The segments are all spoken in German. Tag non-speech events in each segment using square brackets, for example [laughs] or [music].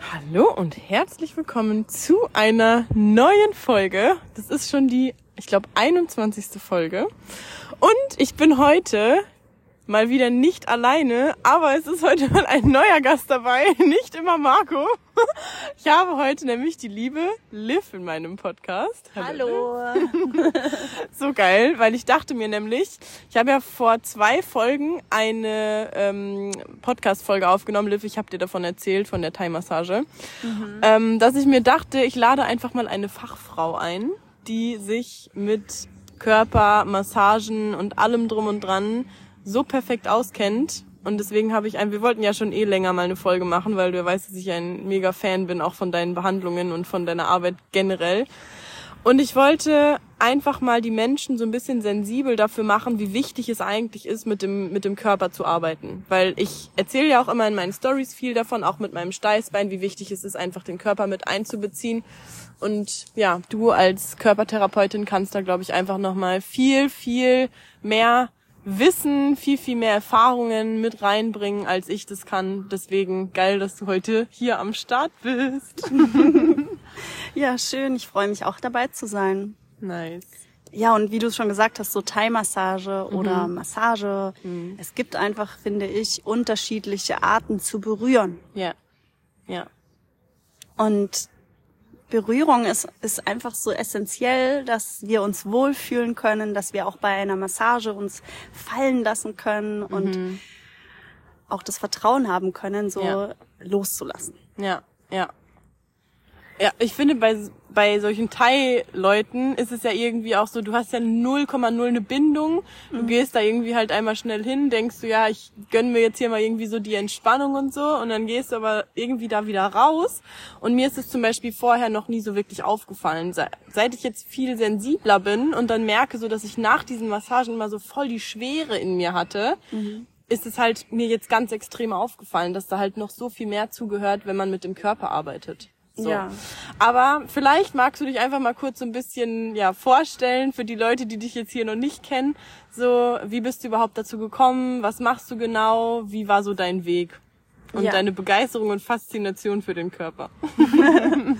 Hallo und herzlich willkommen zu einer neuen Folge. Das ist schon die, ich glaube, 21. Folge. Und ich bin heute mal wieder nicht alleine, aber es ist heute mal ein neuer Gast dabei, [laughs] nicht immer Marco. [laughs] Ich habe heute nämlich die liebe Liv in meinem Podcast. Hallo. [laughs] so geil, weil ich dachte mir nämlich, ich habe ja vor zwei Folgen eine ähm, Podcast-Folge aufgenommen, Liv, ich habe dir davon erzählt, von der Thai-Massage, mhm. ähm, dass ich mir dachte, ich lade einfach mal eine Fachfrau ein, die sich mit Körper, Massagen und allem drum und dran so perfekt auskennt. Und deswegen habe ich ein, wir wollten ja schon eh länger mal eine Folge machen, weil du weißt, dass ich ein mega Fan bin, auch von deinen Behandlungen und von deiner Arbeit generell. Und ich wollte einfach mal die Menschen so ein bisschen sensibel dafür machen, wie wichtig es eigentlich ist, mit dem, mit dem Körper zu arbeiten. Weil ich erzähle ja auch immer in meinen Stories viel davon, auch mit meinem Steißbein, wie wichtig es ist, einfach den Körper mit einzubeziehen. Und ja, du als Körpertherapeutin kannst da, glaube ich, einfach nochmal viel, viel mehr Wissen, viel, viel mehr Erfahrungen mit reinbringen, als ich das kann. Deswegen geil, dass du heute hier am Start bist. [laughs] ja, schön. Ich freue mich auch dabei zu sein. Nice. Ja, und wie du es schon gesagt hast, so Thai-Massage mhm. oder Massage. Mhm. Es gibt einfach, finde ich, unterschiedliche Arten zu berühren. Ja. Ja. Und Berührung ist, ist einfach so essentiell, dass wir uns wohlfühlen können, dass wir auch bei einer Massage uns fallen lassen können und mhm. auch das Vertrauen haben können, so ja. loszulassen. Ja, ja. Ja, ich finde, bei, bei solchen Thai-Leuten ist es ja irgendwie auch so, du hast ja 0,0 eine Bindung. Du mhm. gehst da irgendwie halt einmal schnell hin, denkst du, ja, ich gönn mir jetzt hier mal irgendwie so die Entspannung und so. Und dann gehst du aber irgendwie da wieder raus. Und mir ist es zum Beispiel vorher noch nie so wirklich aufgefallen. Seit ich jetzt viel sensibler bin und dann merke so, dass ich nach diesen Massagen immer so voll die Schwere in mir hatte, mhm ist es halt mir jetzt ganz extrem aufgefallen, dass da halt noch so viel mehr zugehört, wenn man mit dem Körper arbeitet. So. Ja. Aber vielleicht magst du dich einfach mal kurz so ein bisschen ja vorstellen für die Leute, die dich jetzt hier noch nicht kennen. So, wie bist du überhaupt dazu gekommen? Was machst du genau? Wie war so dein Weg? Und ja. deine Begeisterung und Faszination für den Körper? [laughs]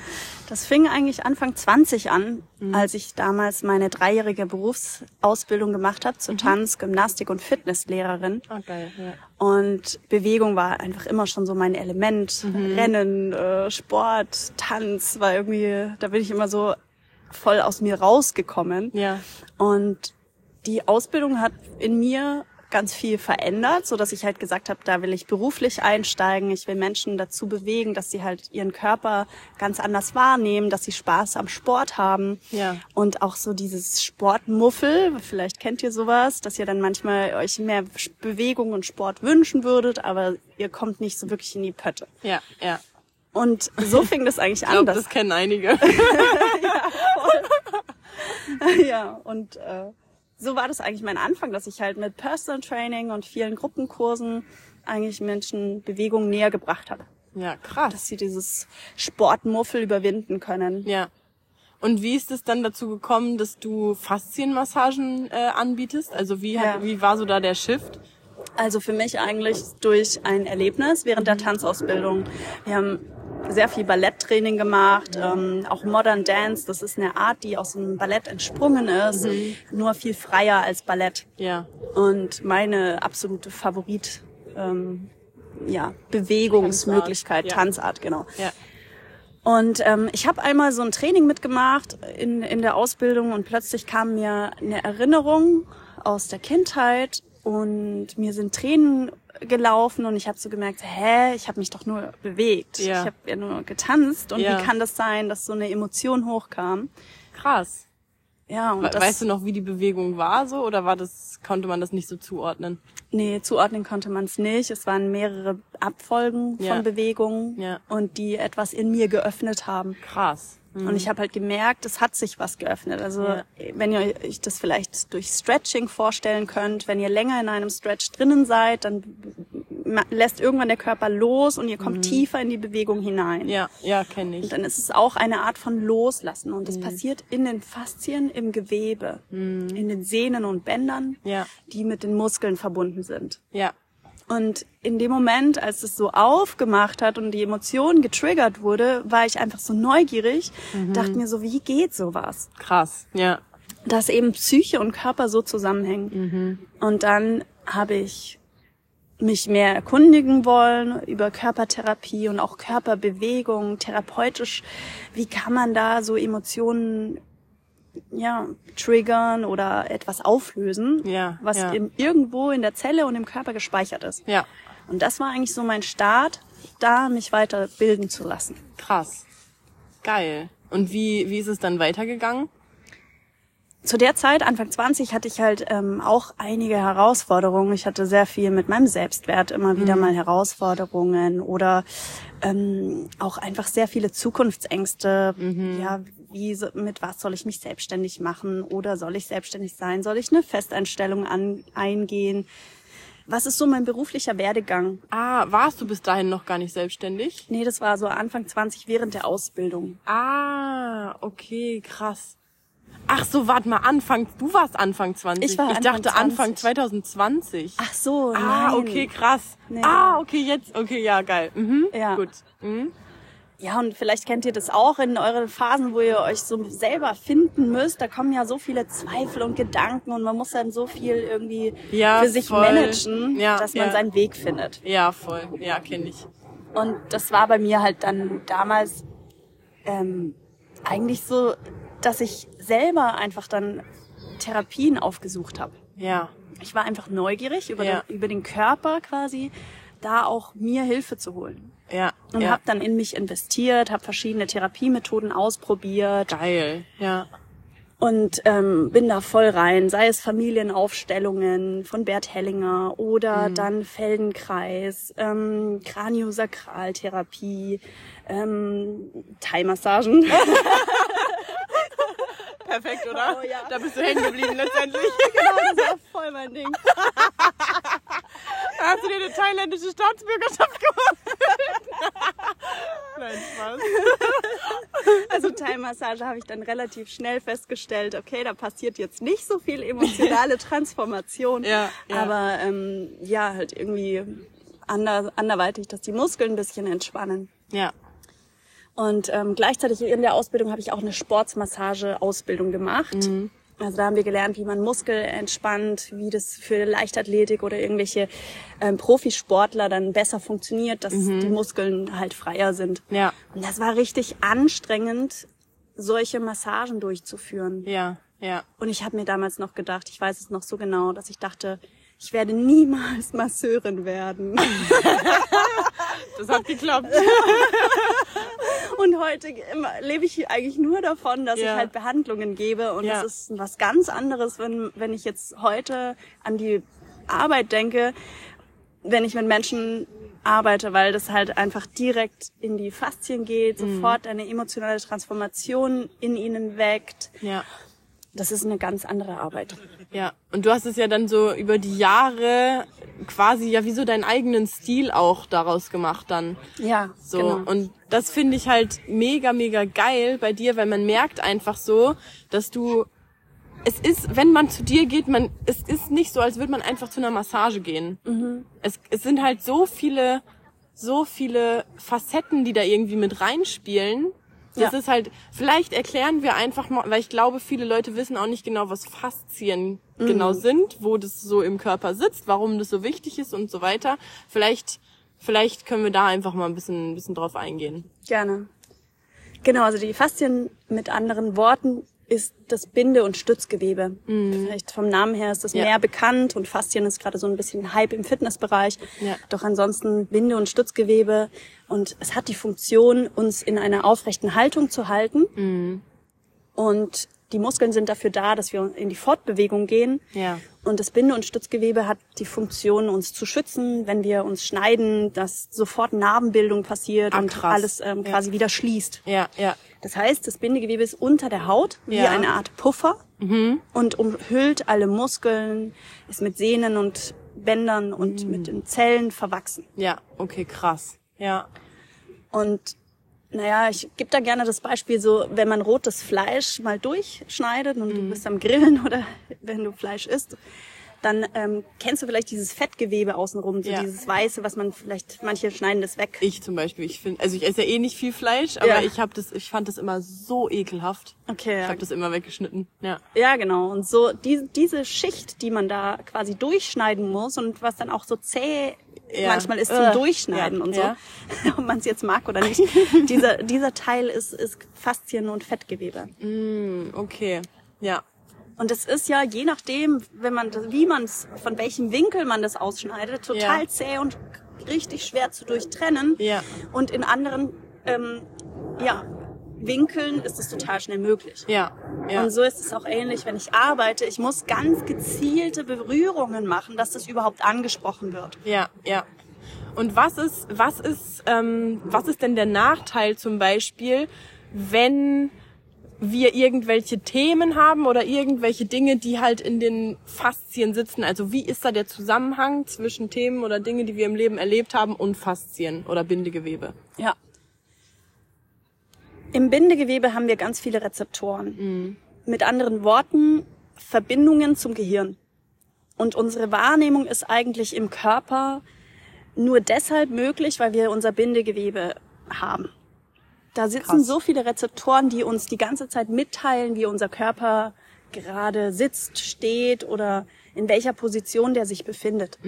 das fing eigentlich Anfang 20 an, mhm. als ich damals meine dreijährige Berufsausbildung gemacht habe zur mhm. Tanz-, Gymnastik- und Fitnesslehrerin. Oh, geil, ja. Und Bewegung war einfach immer schon so mein Element. Mhm. Rennen, äh, Sport, Tanz war irgendwie, da bin ich immer so voll aus mir rausgekommen. Ja. Und die Ausbildung hat in mir ganz viel verändert, so dass ich halt gesagt habe, da will ich beruflich einsteigen. Ich will Menschen dazu bewegen, dass sie halt ihren Körper ganz anders wahrnehmen, dass sie Spaß am Sport haben. Ja. Und auch so dieses Sportmuffel, vielleicht kennt ihr sowas, dass ihr dann manchmal euch mehr Bewegung und Sport wünschen würdet, aber ihr kommt nicht so wirklich in die Pötte. Ja, ja. Und so fing das eigentlich ich glaub, an. Das kennen einige. [laughs] ja, ja, und äh, so war das eigentlich mein Anfang, dass ich halt mit Personal Training und vielen Gruppenkursen eigentlich Menschen Bewegung näher gebracht habe. Ja, krass. Dass sie dieses Sportmuffel überwinden können. Ja. Und wie ist es dann dazu gekommen, dass du Faszienmassagen äh, anbietest? Also wie, ja. wie war so da der Shift? Also für mich eigentlich durch ein Erlebnis während der Tanzausbildung. Wir haben sehr viel Balletttraining gemacht, ähm, auch Modern Dance. Das ist eine Art, die aus dem Ballett entsprungen ist, mhm. nur viel freier als Ballett. Ja. Und meine absolute Favorit, ähm, ja, Bewegungsmöglichkeit, Tanzart, Tanzart genau. Ja. Und ähm, ich habe einmal so ein Training mitgemacht in, in der Ausbildung und plötzlich kam mir eine Erinnerung aus der Kindheit und mir sind Tränen gelaufen und ich habe so gemerkt, hä, ich habe mich doch nur bewegt. Ja. Ich habe ja nur getanzt und ja. wie kann das sein, dass so eine Emotion hochkam? Krass. Ja, und We das, weißt du noch, wie die Bewegung war so oder war das konnte man das nicht so zuordnen? Nee, zuordnen konnte man es nicht. Es waren mehrere Abfolgen ja. von Bewegungen ja. und die etwas in mir geöffnet haben. Krass. Mhm. Und ich habe halt gemerkt, es hat sich was geöffnet. Also ja. wenn ihr euch das vielleicht durch Stretching vorstellen könnt, wenn ihr länger in einem Stretch drinnen seid, dann lässt irgendwann der Körper los und ihr kommt mhm. tiefer in die Bewegung hinein. Ja, ja, kenne ich. Und dann ist es auch eine Art von Loslassen und es mhm. passiert in den Faszien, im Gewebe, mhm. in den Sehnen und Bändern, ja. die mit den Muskeln verbunden sind. Ja. Und in dem Moment, als es so aufgemacht hat und die Emotion getriggert wurde, war ich einfach so neugierig, dachte mir so, wie geht sowas? Krass, ja. Dass eben Psyche und Körper so zusammenhängen. Und dann habe ich mich mehr erkundigen wollen über Körpertherapie und auch Körperbewegung, therapeutisch. Wie kann man da so Emotionen ja, triggern oder etwas auflösen, Ja, was ja. im, irgendwo in der Zelle und im Körper gespeichert ist. Ja, Und das war eigentlich so mein Start, da mich weiter bilden zu lassen. krass. Geil. Und wie, wie ist es dann weitergegangen? Zu der Zeit, Anfang 20, hatte ich halt ähm, auch einige Herausforderungen. Ich hatte sehr viel mit meinem Selbstwert immer wieder mal Herausforderungen oder ähm, auch einfach sehr viele Zukunftsängste. Ja, wie mit was soll ich mich selbstständig machen oder soll ich selbstständig sein? Soll ich eine Festeinstellung an, eingehen? Was ist so mein beruflicher Werdegang? Ah, warst du bis dahin noch gar nicht selbstständig? Nee, das war so Anfang 20 während der Ausbildung. Ah, okay, krass. Ach so, warte mal, Anfang, du warst Anfang 20. Ich war ich Anfang dachte Anfang 20. 2020. Ach so, ah, nein. okay, krass. Nee. Ah, okay, jetzt, okay, ja, geil. Mhm, Ja. Gut. Mhm. Ja, und vielleicht kennt ihr das auch in euren Phasen, wo ihr euch so selber finden müsst. Da kommen ja so viele Zweifel und Gedanken und man muss dann so viel irgendwie Ja, für sich voll. managen, Ja, dass man ja. seinen Weg findet. Ja, voll. Ja, kenne ich. Und das war bei mir halt dann damals ähm, eigentlich so, dass ich selber einfach dann Therapien aufgesucht habe. Ja, Ich war einfach neugierig über, Ja. den, über den Körper quasi, da auch mir Hilfe zu holen. ja, Und ja. habe dann in mich investiert, habe verschiedene Therapiemethoden ausprobiert Geil, ja. und ähm, bin da voll rein, sei es Familienaufstellungen von Bert Hellinger oder Mhm. dann Feldenkreis, ähm, Kraniosakraltherapie, ähm, Thai-Massagen. [laughs] [laughs] Perfekt, oder? Oh, ja. Da bist du hängen geblieben letztendlich. [laughs] genau, das war voll mein Ding. Da [laughs] hast du dir eine thailändische Staatsbürgerschaft geholt. Nein, Spaß. Also Thai-Massage habe ich dann relativ schnell festgestellt, okay, da passiert jetzt nicht so viel emotionale Transformation, Ja, ja. aber ähm, ja, halt irgendwie ander, anderweitig, dass die Muskeln ein bisschen entspannen. Ja, Und ähm, gleichzeitig in der Ausbildung habe ich auch eine Sportsmassage-Ausbildung gemacht. Also da haben wir gelernt, wie man Muskel entspannt, wie das für Leichtathletik oder irgendwelche ähm, Profisportler dann besser funktioniert, dass die Muskeln halt freier sind. Ja. Und das war richtig anstrengend, solche Massagen durchzuführen. ja, ja. Und ich habe mir damals noch gedacht, ich weiß es noch so genau, dass ich dachte, ich werde niemals Masseurin werden. [laughs] Das hat geklappt. [laughs] Und heute lebe ich eigentlich nur davon, dass Ja. ich halt Behandlungen gebe. Und Ja. es ist was ganz anderes, wenn, wenn ich jetzt heute an die Arbeit denke, wenn ich mit Menschen arbeite, weil das halt einfach direkt in die Faszien geht, Mhm. sofort eine emotionale Transformation in ihnen weckt. Ja. Das ist eine ganz andere Arbeit. Ja, und du hast es ja dann so über die Jahre quasi ja wie so deinen eigenen Stil auch daraus gemacht dann. Ja, So. genau. Und das finde ich halt mega, mega geil bei dir, weil man merkt einfach so, dass du, es ist, wenn man zu dir geht, man, es ist nicht so, als würde man einfach zu einer Massage gehen. Es, es sind halt so viele, so viele Facetten, die da irgendwie mit reinspielen. Das Ja. ist halt, vielleicht erklären wir einfach mal, weil ich glaube, viele Leute wissen auch nicht genau, was Faszien genau sind, wo das so im Körper sitzt, warum das so wichtig ist und so weiter. Vielleicht, vielleicht können wir da einfach mal ein bisschen, ein bisschen drauf eingehen. Gerne. Genau, also die Faszien mit anderen Worten ist das Binde- und Stützgewebe. Vielleicht vom Namen her ist das Mhm. Ja. mehr bekannt und Faszien ist gerade so ein bisschen Hype im Fitnessbereich. Ja. Doch ansonsten Binde- und Stützgewebe und es hat die Funktion, uns in einer aufrechten Haltung zu halten. Mhm. Und die Muskeln sind dafür da, dass wir in die Fortbewegung gehen. Ja. Und das Binde- und Stützgewebe hat die Funktion, uns zu schützen, wenn wir uns schneiden, dass sofort Narbenbildung passiert Ah, und krass. alles ähm, Ja. quasi wieder schließt. Ja, ja. Das heißt, das Bindegewebe ist unter der Haut wie Ja. eine Art Puffer und umhüllt alle Muskeln, ist mit Sehnen und Bändern und mit den Zellen verwachsen. Ja, okay, krass. Ja. Und naja, ich gebe da gerne das Beispiel so, wenn man rotes Fleisch mal durchschneidet und du bist am Grillen [laughs] oder wenn du Fleisch isst, dann ähm, kennst du vielleicht dieses Fettgewebe außenrum, so Ja. dieses Weiße, was man vielleicht, manche schneiden das weg. Ich zum Beispiel, ich finde, also ich esse ja eh nicht viel Fleisch, aber Ja. ich habe das, ich fand das immer so ekelhaft. Okay, Ich ja. habe das immer weggeschnitten. Ja. Ja, genau. Und so die, diese Schicht, die man da quasi durchschneiden muss und was dann auch so zäh Ja. manchmal ist zum Durchschneiden ja, und so, [laughs] ob man es jetzt mag oder nicht. [laughs] dieser, dieser Teil ist, ist Faszien und Fettgewebe. Hm, okay. Ja. Und es ist ja, je nachdem, wenn man, wie man es, von welchem Winkel man das ausschneidet, total Ja. zäh und richtig schwer zu durchtrennen. Ja. Und in anderen, ähm, ja, Winkeln ist es total schnell möglich. Ja. Ja. Und so ist es auch ähnlich, wenn ich arbeite. Ich muss ganz gezielte Berührungen machen, dass das überhaupt angesprochen wird. Ja, ja. Und was ist, was ist, ähm, was ist denn der Nachteil zum Beispiel, wenn wir irgendwelche Themen haben oder irgendwelche Dinge, die halt in den Faszien sitzen? Also wie ist da der Zusammenhang zwischen Themen oder Dinge, die wir im Leben erlebt haben und Faszien oder Bindegewebe? Ja. Im Bindegewebe haben wir ganz viele Rezeptoren. Mit anderen Worten, Verbindungen zum Gehirn. Und unsere Wahrnehmung ist eigentlich im Körper nur deshalb möglich, weil wir unser Bindegewebe haben. Da sitzen Krass. so viele Rezeptoren, die uns die ganze Zeit mitteilen, wie unser Körper gerade sitzt, steht oder in welcher Position der sich befindet.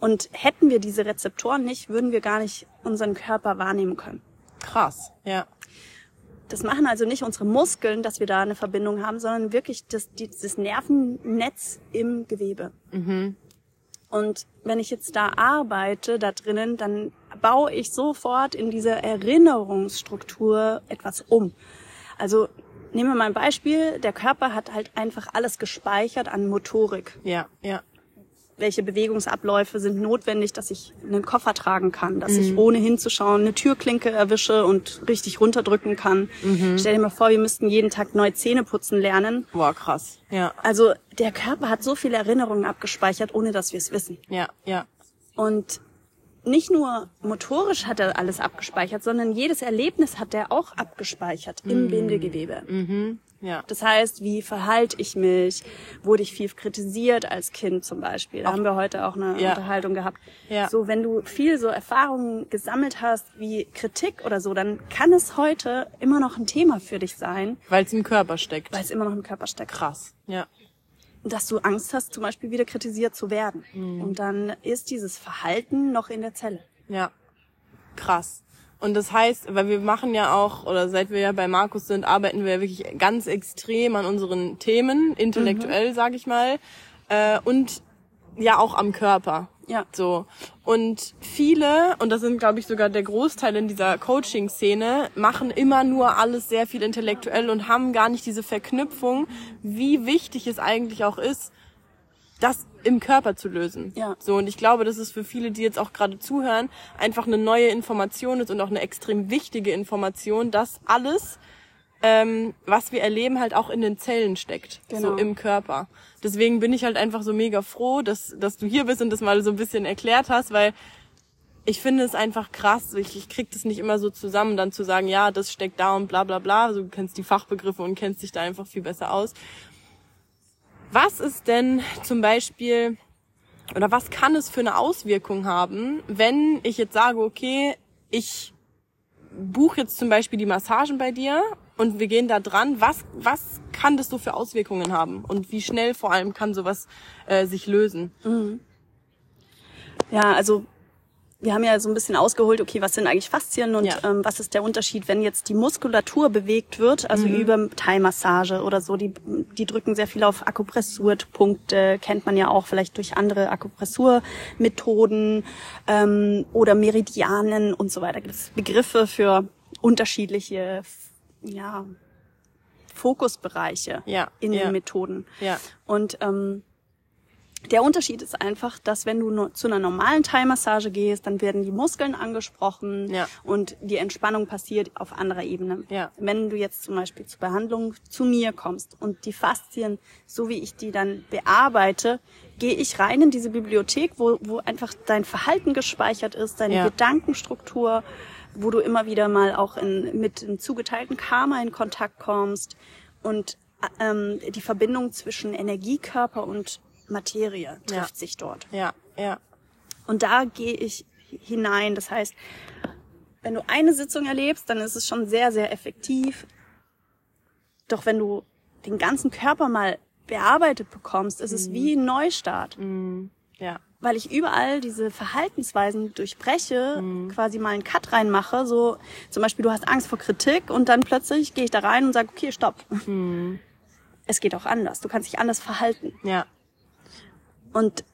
Und hätten wir diese Rezeptoren nicht, würden wir gar nicht unseren Körper wahrnehmen können. Krass, ja. Das machen also nicht unsere Muskeln, dass wir da eine Verbindung haben, sondern wirklich das, dieses Nervennetz im Gewebe. Und wenn ich jetzt da arbeite, da drinnen, dann baue ich sofort in dieser Erinnerungsstruktur etwas um. Also nehmen wir mal ein Beispiel. Der Körper hat halt einfach alles gespeichert an Motorik. Ja, ja. Welche Bewegungsabläufe sind notwendig, dass ich einen Koffer tragen kann, dass ich ohne hinzuschauen eine Türklinke erwische und richtig runterdrücken kann. Stell dir mal vor, wir müssten jeden Tag neu Zähne putzen lernen. Boah, krass. Ja, Also der Körper hat so viele Erinnerungen abgespeichert, ohne dass wir es wissen. ja, ja. Und nicht nur motorisch hat er alles abgespeichert, sondern jedes Erlebnis hat er auch abgespeichert im Bindegewebe. Ja. Das heißt, wie verhalte ich mich? Wurde ich viel kritisiert als Kind zum Beispiel? Da haben wir heute auch eine Ja. Unterhaltung gehabt. Ja. So, wenn du viel so Erfahrungen gesammelt hast wie Kritik oder so, dann kann es heute immer noch ein Thema für dich sein, Weil es im Körper steckt. weil es immer noch im Körper steckt. Krass. Ja. Dass du Angst hast, zum Beispiel wieder kritisiert zu werden. Mhm. Und dann ist dieses Verhalten noch in der Zelle. Ja, krass. Und das heißt, weil wir machen ja auch, oder seit wir ja bei Markus sind, arbeiten wir ja wirklich ganz extrem an unseren Themen, intellektuell, sag ich mal, äh, und ja auch am Körper. Ja. So. Und viele, und das sind, glaube ich, sogar der Großteil in dieser Coaching-Szene, machen immer nur alles sehr viel intellektuell und haben gar nicht diese Verknüpfung, wie wichtig es eigentlich auch ist, das im Körper zu lösen. Ja. So, und ich glaube, dass es für viele, die jetzt auch gerade zuhören, einfach eine neue Information ist und auch eine extrem wichtige Information, dass alles, ähm, was wir erleben, halt auch in den Zellen steckt. Genau. So im Körper. Deswegen bin ich halt einfach so mega froh, dass, dass du hier bist und das mal so ein bisschen erklärt hast, weil ich finde es einfach krass. Ich, ich krieg das nicht immer so zusammen, dann zu sagen, ja, das steckt da und bla bla bla. Also, du kennst die Fachbegriffe und kennst dich da einfach viel besser aus. Was ist denn zum Beispiel oder was kann es für eine Auswirkung haben, wenn ich jetzt sage, okay, ich buche jetzt zum Beispiel die Massagen bei dir und wir gehen da dran. Was, was kann das so für Auswirkungen haben und wie schnell vor allem kann sowas äh, sich lösen? Ja, also wir haben ja so ein bisschen ausgeholt, okay, was sind eigentlich Faszien und Ja. ähm, was ist der Unterschied, wenn jetzt die Muskulatur bewegt wird, also über Thai-Massage oder so, die, die drücken sehr viel auf Akupressurpunkte, kennt man ja auch vielleicht durch andere Akupressurmethoden ähm, oder Meridianen und so weiter. Gibt es Begriffe für unterschiedliche ja, Fokusbereiche Ja, in ja. den Methoden. Ja. Und ähm, der Unterschied ist einfach, dass wenn du nur zu einer normalen Thai-Massage gehst, dann werden die Muskeln angesprochen Ja. und die Entspannung passiert auf anderer Ebene. Ja. Wenn du jetzt zum Beispiel zur Behandlung zu mir kommst und die Faszien, so wie ich die dann bearbeite, gehe ich rein in diese Bibliothek, wo, wo einfach dein Verhalten gespeichert ist, deine Ja. Gedankenstruktur, wo du immer wieder mal auch in, mit dem zugeteilten Karma in Kontakt kommst und ähm, die Verbindung zwischen Energiekörper und Materie trifft Ja. sich dort. Ja, ja. Und da gehe ich hinein. Das heißt, wenn du eine Sitzung erlebst, dann ist es schon sehr, sehr effektiv. Doch wenn du den ganzen Körper mal bearbeitet bekommst, ist es wie ein Neustart. Ja. Weil ich überall diese Verhaltensweisen durchbreche, quasi mal einen Cut reinmache. So zum Beispiel, du hast Angst vor Kritik und dann plötzlich gehe ich da rein und sage, okay, stopp. Es geht auch anders. Du kannst dich anders verhalten. Ja. Und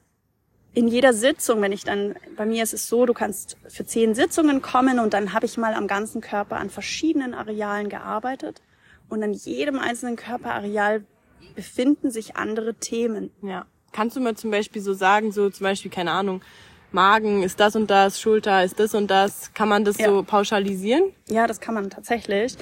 in jeder Sitzung, wenn ich dann, bei mir ist es so, du kannst für zehn Sitzungen kommen und dann habe ich mal am ganzen Körper an verschiedenen Arealen gearbeitet und an jedem einzelnen Körperareal befinden sich andere Themen. Ja. Kannst du mir zum Beispiel so sagen, so zum Beispiel, keine Ahnung, Magen ist das und das, Schulter ist das und das. Kann man das Ja. so pauschalisieren? Ja, das kann man tatsächlich.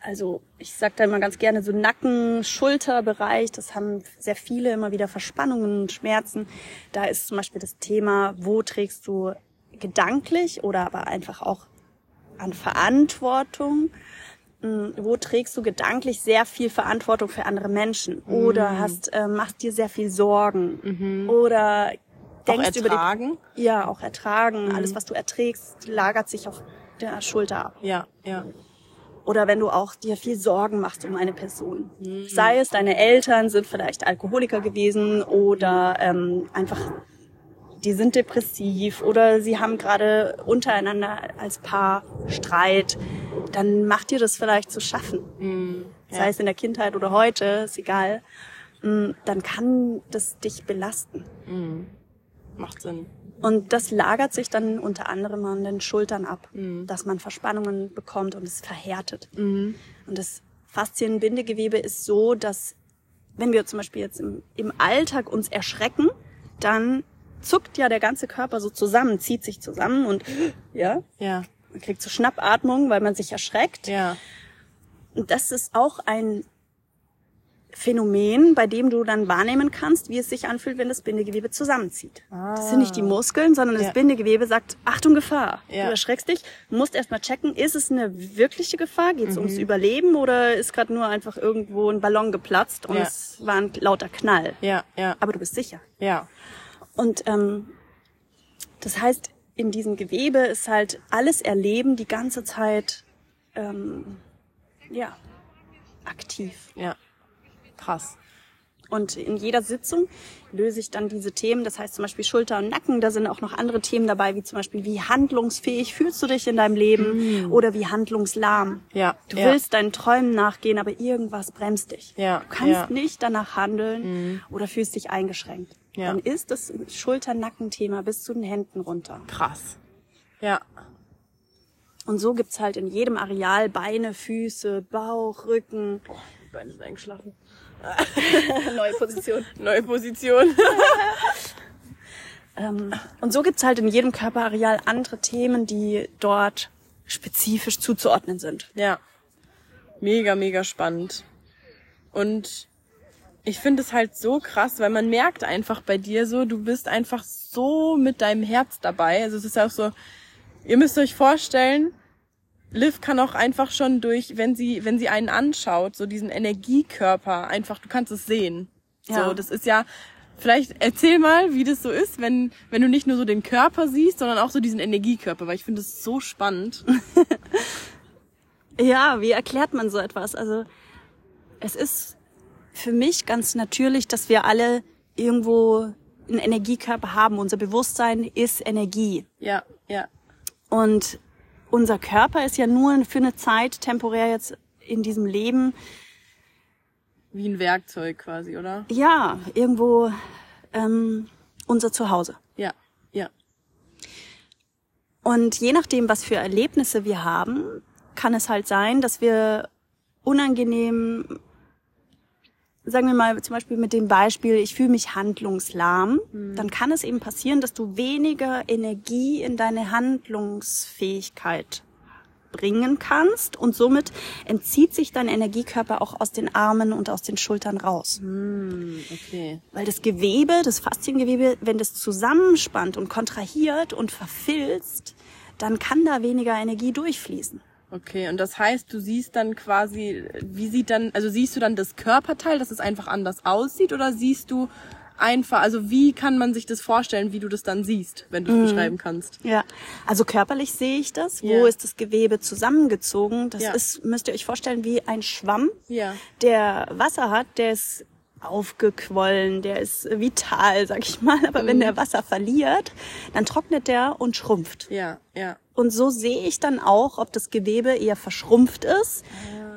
Also ich sage da immer ganz gerne so Nacken, Schulterbereich, das haben sehr viele immer wieder Verspannungen und Schmerzen. Da ist zum Beispiel das Thema, wo trägst du gedanklich oder aber einfach auch an Verantwortung, wo trägst du gedanklich sehr viel Verantwortung für andere Menschen? Oder hast äh, machst dir sehr viel Sorgen? Oder denkst Auch über ertragen? die ja auch ertragen. Alles was du erträgst lagert sich auf der Schulter ab. Ja, ja. oder wenn du auch dir viel Sorgen machst um eine Person. Sei es, deine Eltern sind vielleicht Alkoholiker gewesen oder ähm, einfach, die sind depressiv oder sie haben gerade untereinander als Paar Streit, dann macht dir das vielleicht zu schaffen. Sei es in der Kindheit oder heute, ist egal. Mm, Dann kann das dich belasten. Macht Sinn. Und das lagert sich dann unter anderem an den Schultern ab, dass man Verspannungen bekommt und es verhärtet. Und das Faszienbindegewebe ist so, dass wenn wir zum Beispiel jetzt im, im Alltag uns erschrecken, dann zuckt ja der ganze Körper so zusammen, zieht sich zusammen und ja, Ja, man kriegt so Schnappatmung, weil man sich erschreckt. ja. Und das ist auch ein Phänomen, bei dem du dann wahrnehmen kannst, wie es sich anfühlt, wenn das Bindegewebe zusammenzieht. Das sind nicht die Muskeln, sondern das Ja. Bindegewebe sagt, Achtung, Gefahr. Ja. Du erschreckst dich, musst erstmal checken, ist es eine wirkliche Gefahr? Geht es Mhm. ums Überleben oder ist gerade nur einfach irgendwo ein Ballon geplatzt und Ja. es war ein lauter Knall? Ja, ja, Aber du bist sicher. ja. Und ähm, das heißt, in diesem Gewebe ist halt alles Erleben die ganze Zeit ähm, ja aktiv. Ja. Krass. Und in jeder Sitzung löse ich dann diese Themen. Das heißt zum Beispiel Schulter und Nacken. Da sind auch noch andere Themen dabei, wie zum Beispiel, wie handlungsfähig fühlst du dich in deinem Leben oder wie handlungslahm. Ja, Du ja. willst deinen Träumen nachgehen, aber irgendwas bremst dich. Ja, Du kannst ja. nicht danach handeln oder fühlst dich eingeschränkt. Ja. Dann ist das Schulter-Nacken-Thema bis zu den Händen runter. Krass. Ja. Und so gibt's halt in jedem Areal Beine, Füße, Bauch, Rücken. Die Beine sind eingeschlafen. [laughs] Neue Position. [laughs] Neue Position. [laughs] Ähm, und so gibt's halt in jedem Körperareal andere Themen, die dort spezifisch zuzuordnen sind. Ja. Mega, mega spannend. Und ich finde es halt so krass, weil man merkt einfach bei dir so, du bist einfach so mit deinem Herz dabei. Also es ist ja auch so, ihr müsst euch vorstellen, Liv kann auch einfach schon durch, wenn sie, wenn sie einen anschaut, so diesen Energiekörper einfach, du kannst es sehen. Ja. So, das ist ja, vielleicht erzähl mal, wie das so ist, wenn, wenn du nicht nur so den Körper siehst, sondern auch so diesen Energiekörper, weil ich finde es so spannend. [laughs] Ja, wie erklärt man so etwas? Also es ist für mich ganz natürlich, dass wir alle irgendwo einen Energiekörper haben. Unser Bewusstsein ist Energie. Ja, ja, Und unser Körper ist ja nur für eine Zeit temporär jetzt in diesem Leben, wie ein Werkzeug quasi, oder? ja, irgendwo ähm, unser Zuhause. Ja, ja, Und je nachdem, was für Erlebnisse wir haben, kann es halt sein, dass wir unangenehm, sagen wir mal zum Beispiel mit dem Beispiel, ich fühle mich handlungslahm, dann kann es eben passieren, dass du weniger Energie in deine Handlungsfähigkeit bringen kannst und somit entzieht sich dein Energiekörper auch aus den Armen und aus den Schultern raus. okay. Weil das Gewebe, das Fasziengewebe, wenn das zusammenspannt und kontrahiert und verfilzt, dann kann da weniger Energie durchfließen. Okay, und das heißt, du siehst dann quasi, wie sieht dann, also siehst du dann das Körperteil, dass es einfach anders aussieht, oder siehst du einfach, also wie kann man sich das vorstellen, wie du das dann siehst, wenn du es beschreiben kannst? Ja, also körperlich sehe ich das. Wo ist das Gewebe zusammengezogen? Das Ja. ist, müsst ihr euch vorstellen, wie ein Schwamm, Ja. der Wasser hat, der ist aufgequollen, der ist vital, sag ich mal. Aber wenn der Wasser verliert, dann trocknet der und schrumpft. Ja, ja. Und so sehe ich dann auch, ob das Gewebe eher verschrumpft ist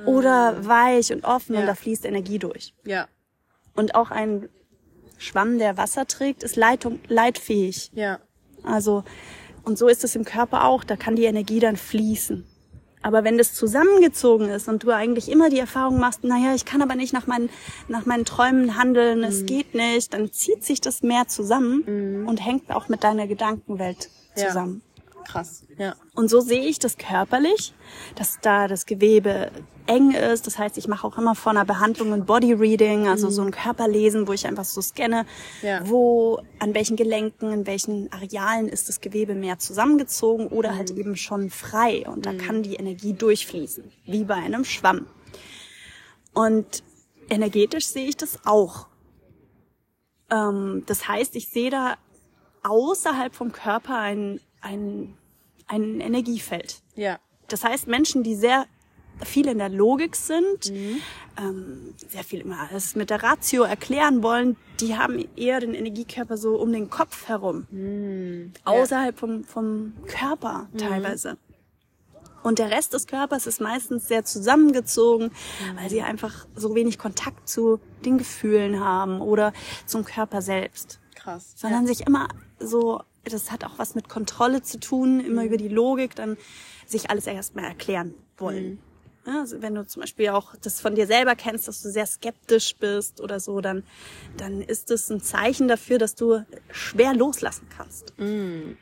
oder weich und offen Ja. und da fließt Energie durch. Ja, Und auch ein Schwamm, der Wasser trägt, ist Leitung, leitfähig. ja. Also, und so ist es im Körper auch, da kann die Energie dann fließen. Aber wenn das zusammengezogen ist und du eigentlich immer die Erfahrung machst, naja, ich kann aber nicht nach meinen, nach meinen Träumen handeln, es geht nicht, dann zieht sich das mehr zusammen und hängt auch mit deiner Gedankenwelt Ja. Krass. Ja. Und so sehe ich das körperlich, dass da das Gewebe eng ist. Das heißt, ich mache auch immer vor einer Behandlung ein Body Reading, also so ein Körperlesen, wo ich einfach so scanne, Ja. wo, an welchen Gelenken, in welchen Arealen ist das Gewebe mehr zusammengezogen oder halt eben schon frei. Und da kann die Energie durchfließen, wie bei einem Schwamm. Und energetisch sehe ich das auch. Ähm, das heißt, ich sehe da außerhalb vom Körper ein, ein, ein Energiefeld. Ja. Das heißt, Menschen, die sehr viel in der Logik sind, ähm, sehr viel immer alles mit der Ratio erklären wollen, die haben eher den Energiekörper so um den Kopf herum. Außerhalb vom, vom Körper teilweise. Und der Rest des Körpers ist meistens sehr zusammengezogen, weil sie einfach so wenig Kontakt zu den Gefühlen haben oder zum Körper selbst Krass. sondern sich immer so, das hat auch was mit Kontrolle zu tun, immer über die Logik, dann sich alles erstmal erklären wollen. Ja, also wenn du zum Beispiel auch das von dir selber kennst, dass du sehr skeptisch bist oder so, dann, dann ist es ein Zeichen dafür, dass du schwer loslassen kannst.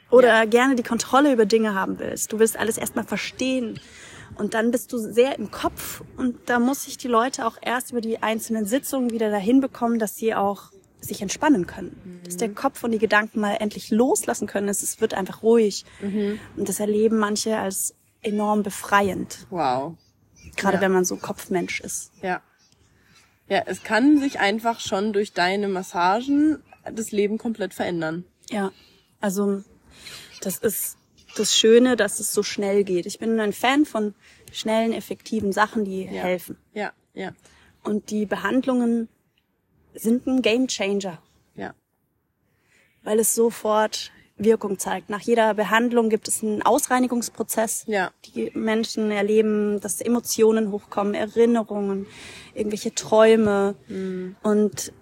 Oder gerne die Kontrolle über Dinge haben willst. Du willst alles erstmal verstehen. Und dann bist du sehr im Kopf und da muss ich die Leute auch erst über die einzelnen Sitzungen wieder dahin bekommen, dass sie auch sich entspannen können. Dass der Kopf und die Gedanken mal endlich loslassen können. Es es wird einfach ruhig. Und das erleben manche als enorm befreiend. Wow. Gerade Ja. wenn man so Kopfmensch ist. Ja. Ja, es kann sich einfach schon durch deine Massagen das Leben komplett verändern. Ja, also das ist das Schöne, dass es so schnell geht. Ich bin ein Fan von schnellen, effektiven Sachen, die Ja. helfen. Ja, ja, Und die Behandlungen sind ein Gamechanger, ja. weil es sofort Wirkung zeigt. Nach jeder Behandlung gibt es einen Ausreinigungsprozess. Ja. Die Menschen erleben, dass Emotionen hochkommen, Erinnerungen, irgendwelche Träume. Und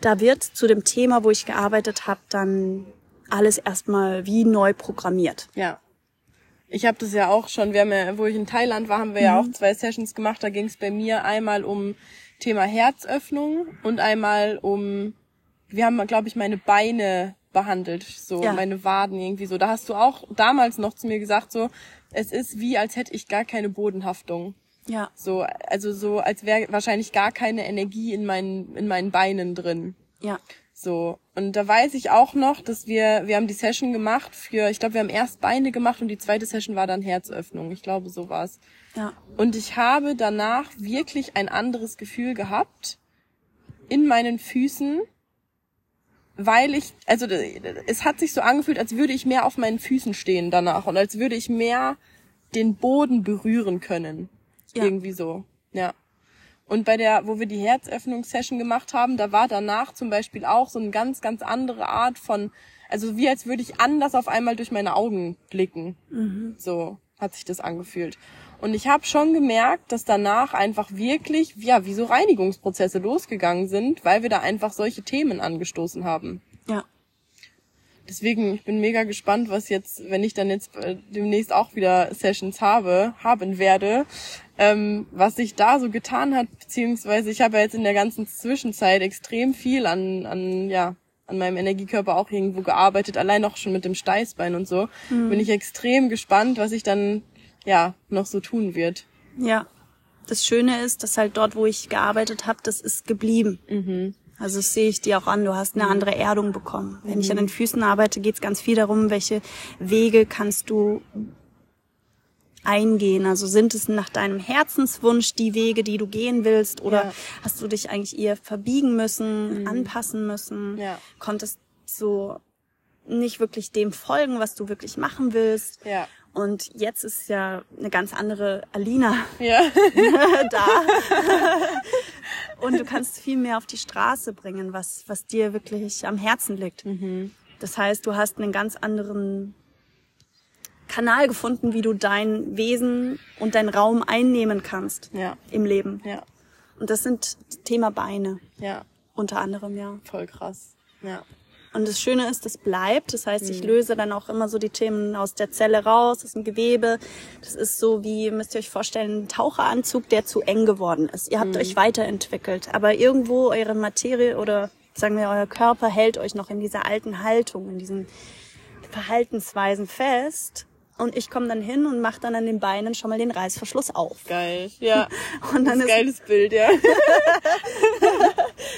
da wird zu dem Thema, wo ich gearbeitet habe, dann alles erstmal wie neu programmiert. Ja. Ich habe das ja auch schon, wir haben ja, wo ich in Thailand war, haben wir ja auch zwei Sessions gemacht. Da ging es bei mir einmal um Thema Herzöffnung und einmal um, wir haben, glaube ich, meine Beine behandelt, so Ja. meine Waden irgendwie so. Da hast du auch damals noch zu mir gesagt, so, es ist wie, als hätte ich gar keine Bodenhaftung. Ja. So, also so, als wäre wahrscheinlich gar keine Energie in meinen, in meinen Beinen drin. Ja. So. Und da weiß ich auch noch, dass wir, wir haben die Session gemacht für, ich glaube, wir haben erst Beine gemacht und die zweite Session war dann Herzöffnung. Ich glaube, so war's. Ja. Und ich habe danach wirklich ein anderes Gefühl gehabt in meinen Füßen, weil ich, also es hat sich so angefühlt, als würde ich mehr auf meinen Füßen stehen danach und als würde ich mehr den Boden berühren können. Ja. Irgendwie so. Ja. Und bei der, wo wir die Herzöffnungssession gemacht haben, da war danach zum Beispiel auch so eine ganz, ganz andere Art von, also wie als würde ich anders auf einmal durch meine Augen blicken. So hat sich das angefühlt. Und ich habe schon gemerkt, dass danach einfach wirklich, ja, wie so Reinigungsprozesse losgegangen sind, weil wir da einfach solche Themen angestoßen haben. Ja. Deswegen, ich bin mega gespannt, was jetzt, wenn ich dann jetzt äh, demnächst auch wieder Sessions habe, haben werde, ähm, was sich da so getan hat, beziehungsweise ich habe ja jetzt in der ganzen Zwischenzeit extrem viel an, an, ja, an meinem Energiekörper auch irgendwo gearbeitet, allein auch schon mit dem Steißbein und so. Bin ich extrem gespannt, was ich dann, ja, noch so tun wird. Ja. Das Schöne ist, dass halt dort, wo ich gearbeitet habe, das ist geblieben. Also das sehe ich dir auch an, du hast eine andere Erdung bekommen. Wenn ich an den Füßen arbeite, geht es ganz viel darum, welche Wege kannst du eingehen? Also sind es nach deinem Herzenswunsch die Wege, die du gehen willst? Oder Ja. hast du dich eigentlich eher verbiegen müssen, anpassen müssen? Ja. Konntest so nicht wirklich dem folgen, was du wirklich machen willst? Ja. Und jetzt ist ja eine ganz andere Alina Ja. [laughs] da. [laughs] Und du kannst viel mehr auf die Straße bringen, was, was dir wirklich am Herzen liegt. Das heißt, du hast einen ganz anderen Kanal gefunden, wie du dein Wesen und deinen Raum einnehmen kannst Ja. im Leben. Ja. Und das sind Thema Beine, Ja. unter anderem, ja. Voll krass. Ja. Und das Schöne ist, das bleibt. Das heißt, ich löse dann auch immer so die Themen aus der Zelle raus, das ist ein Gewebe. Das ist so wie, müsst ihr euch vorstellen, ein Taucheranzug, der zu eng geworden ist. Ihr habt euch weiterentwickelt, aber irgendwo eure Materie oder sagen wir, euer Körper hält euch noch in dieser alten Haltung, in diesen Verhaltensweisen fest. Und ich komme dann hin und mache dann an den Beinen schon mal den Reißverschluss auf. Geil. Ja. [laughs] Und dann das ist geiles Bild, ja. [laughs]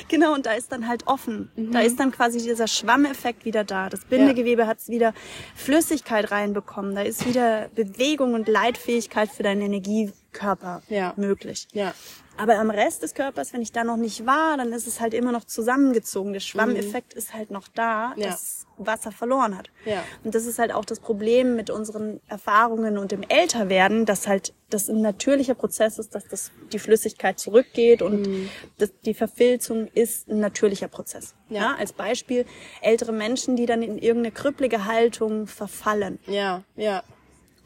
Genau, und da ist dann halt offen. Da Mhm. ist dann quasi dieser Schwammeffekt wieder da. Das Bindegewebe hat wieder Flüssigkeit reinbekommen. Da ist wieder Bewegung und Leitfähigkeit für deinen Energiekörper Ja. möglich. Ja. Aber am Rest des Körpers, wenn ich da noch nicht war, dann ist es halt immer noch zusammengezogen. Der Schwammeffekt ist halt noch da, Mhm. Ja. dass Wasser verloren hat. Ja. Und das ist halt auch das Problem mit unseren Erfahrungen und dem Älterwerden, dass halt das ein natürlicher Prozess ist, dass das die Flüssigkeit zurückgeht und Mhm. das, die Verfilzung ist ein natürlicher Prozess. Ja. als Beispiel ältere Menschen, die dann in irgendeine krüppelige Haltung verfallen. Ja. Ja.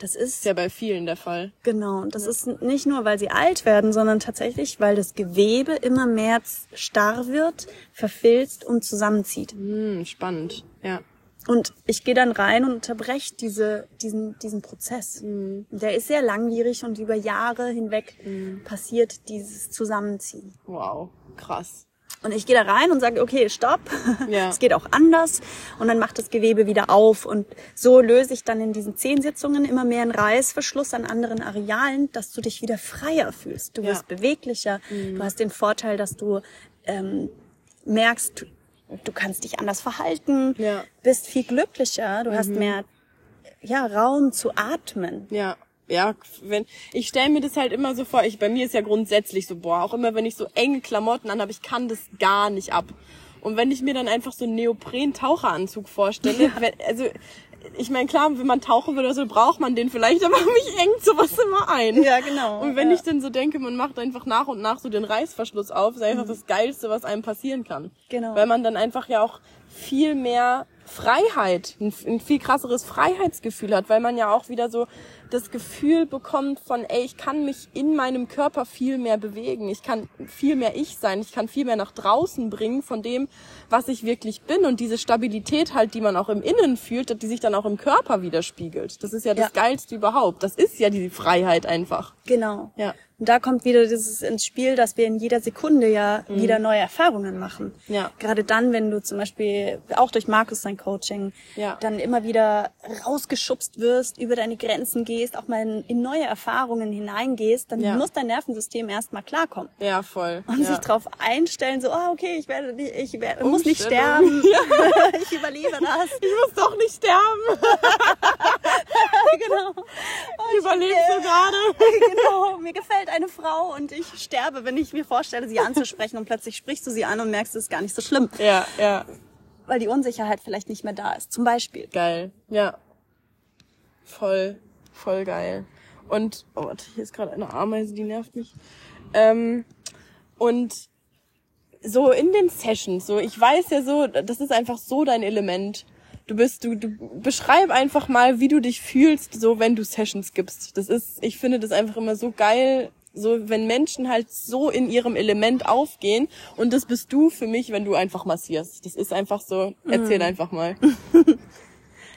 Das ist Ist ja bei vielen der Fall. Genau, und das ist nicht nur, weil sie alt werden, sondern tatsächlich, weil das Gewebe immer mehr starr wird, verfilzt und zusammenzieht. Hm, spannend. Ja. Und ich gehe dann rein und unterbreche diese, diesen, diesen Prozess. Mhm. Der ist sehr langwierig und über Jahre hinweg passiert dieses Zusammenziehen. Wow. Krass. Und ich gehe da rein und sage, okay, stopp. [laughs] Ja. Es geht auch anders. Und dann macht das Gewebe wieder auf. Und so löse ich dann in diesen zehn Sitzungen immer mehr einen Reißverschluss an anderen Arealen, dass du dich wieder freier fühlst. Du Ja. wirst beweglicher. Du hast den Vorteil, dass du ähm, merkst, du, kannst dich anders verhalten, Ja. bist viel glücklicher. Du hast mehr ja, Raum zu atmen. Ja. Ja, wenn ich stelle mir das halt immer so vor, ich bei mir ist ja grundsätzlich so, boah, auch immer wenn ich so enge Klamotten anhabe, ich kann das gar nicht ab. Und wenn ich mir dann einfach so einen Neopren-Taucheranzug vorstelle, wenn, also ich meine, klar, wenn man tauchen will oder so, braucht man den vielleicht, aber [laughs] mich engt sowas immer ein. Ja, genau, Und wenn ja. ich dann so denke, man macht einfach nach und nach so den Reißverschluss auf, ist einfach das Geilste, was einem passieren kann. Mhm. Genau. Weil man dann einfach ja auch viel mehr Freiheit, ein, ein viel krasseres Freiheitsgefühl hat, weil man ja auch wieder so das Gefühl bekommt von, ey, ich kann mich in meinem Körper viel mehr bewegen, ich kann viel mehr ich sein, ich kann viel mehr nach draußen bringen von dem, was ich wirklich bin und diese Stabilität halt, die man auch im Innen fühlt, die sich dann auch im Körper widerspiegelt. Das ist ja das Ja. Geilste überhaupt. Das ist ja die Freiheit einfach. Genau. Ja. Und da kommt wieder dieses ins Spiel, dass wir in jeder Sekunde ja wieder neue Erfahrungen machen. Mhm. Ja. Gerade dann, wenn du zum Beispiel auch durch Markus sein Coaching Ja. dann immer wieder rausgeschubst wirst, über deine Grenzen gehst, auch mal in, in neue Erfahrungen hineingehst, dann Ja. muss dein Nervensystem erstmal klarkommen. Ja, voll. Und ja. sich darauf einstellen, so, ah, okay, ich werde nicht, ich werde, muss nicht sterben. [laughs] ich überlebe das. Ich muss doch nicht sterben. [laughs] genau. Ich überlebe so gerade. [laughs] genau, mir gefällt eine Frau und ich sterbe, wenn ich mir vorstelle, sie anzusprechen und plötzlich sprichst du sie an und merkst, es ist gar nicht so schlimm, Ja, ja. weil die Unsicherheit vielleicht nicht mehr da ist. Zum Beispiel. Geil. Ja. Voll, voll geil. Und, oh, warte, hier ist gerade eine Ameise, die nervt mich. Ähm, und so in den Sessions, so, ich weiß ja so, das ist einfach so dein Element. Du bist, du, du beschreib einfach mal, wie du dich fühlst, so wenn du Sessions gibst. Das ist, ich finde das einfach immer so geil, so wenn Menschen halt so in ihrem Element aufgehen und das bist du für mich, wenn du einfach massierst. Das ist einfach so, erzähl einfach mal. [laughs]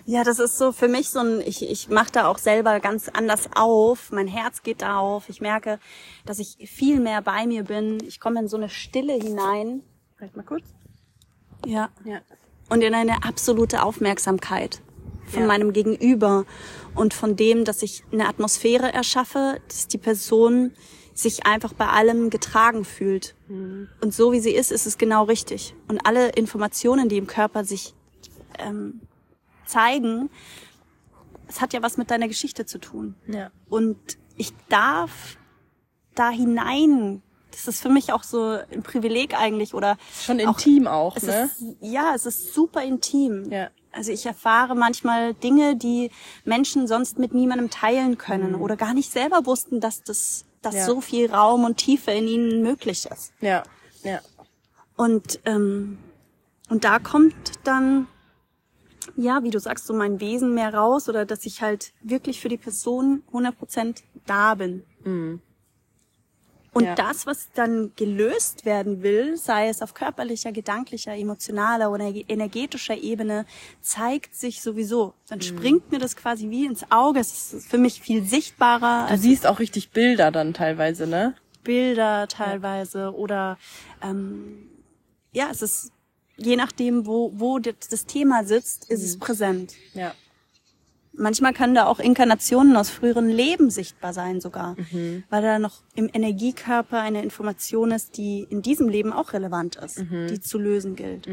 Ja, das ist so für mich so ein, ich, ich mache da auch selber ganz anders auf. Mein Herz geht da auf. Ich merke, dass ich viel mehr bei mir bin. Ich komme in so eine Stille hinein. Vielleicht mal kurz. Ja. Ja. Und in eine absolute Aufmerksamkeit von Ja. meinem Gegenüber und von dem, dass ich eine Atmosphäre erschaffe, dass die Person sich einfach bei allem getragen fühlt. Und so wie sie ist, ist es genau richtig. Und alle Informationen, die im Körper sich ähm, zeigen, es hat ja was mit deiner Geschichte zu tun. Ja. Und ich darf da hinein. Das ist für mich auch so ein Privileg eigentlich oder Schon intim auch, es ne? ist, ja, es ist super intim. Ja. Also ich erfahre manchmal Dinge, die Menschen sonst mit niemandem teilen können oder gar nicht selber wussten, dass das, dass Mhm. Ja. so viel Raum und Tiefe in ihnen möglich ist. Ja. Ja. Und ähm, und da kommt dann ja, wie du sagst, so mein Wesen mehr raus oder dass ich halt wirklich für die Person 100% da bin. Und Ja. das, was dann gelöst werden will, sei es auf körperlicher, gedanklicher, emotionaler oder energetischer Ebene, zeigt sich sowieso. Dann springt mir das quasi wie ins Auge. Es ist für mich viel sichtbarer Du als siehst auch richtig Bilder dann teilweise, ne? Bilder teilweise oder ähm, ja, es ist je nachdem, wo, wo das das Thema sitzt, ist es präsent. Ja. Manchmal können da auch Inkarnationen aus früheren Leben sichtbar sein sogar, weil da noch im Energiekörper eine Information ist, die in diesem Leben auch relevant ist, die zu lösen gilt.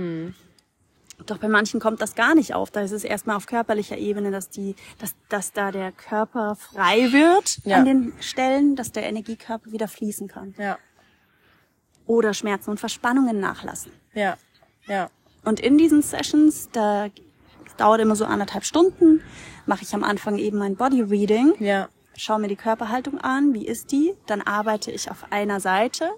Doch bei manchen kommt das gar nicht auf. Da ist es erstmal auf körperlicher Ebene, dass die, dass, dass da der Körper frei wird Ja. an den Stellen, dass der Energiekörper wieder fließen kann. Ja. Oder Schmerzen und Verspannungen nachlassen. Ja. Ja. Und in diesen Sessions, da dauert immer so anderthalb Stunden, mache ich am Anfang eben mein Body Reading, Ja. schaue mir die Körperhaltung an, wie ist die, dann arbeite ich auf einer Seite,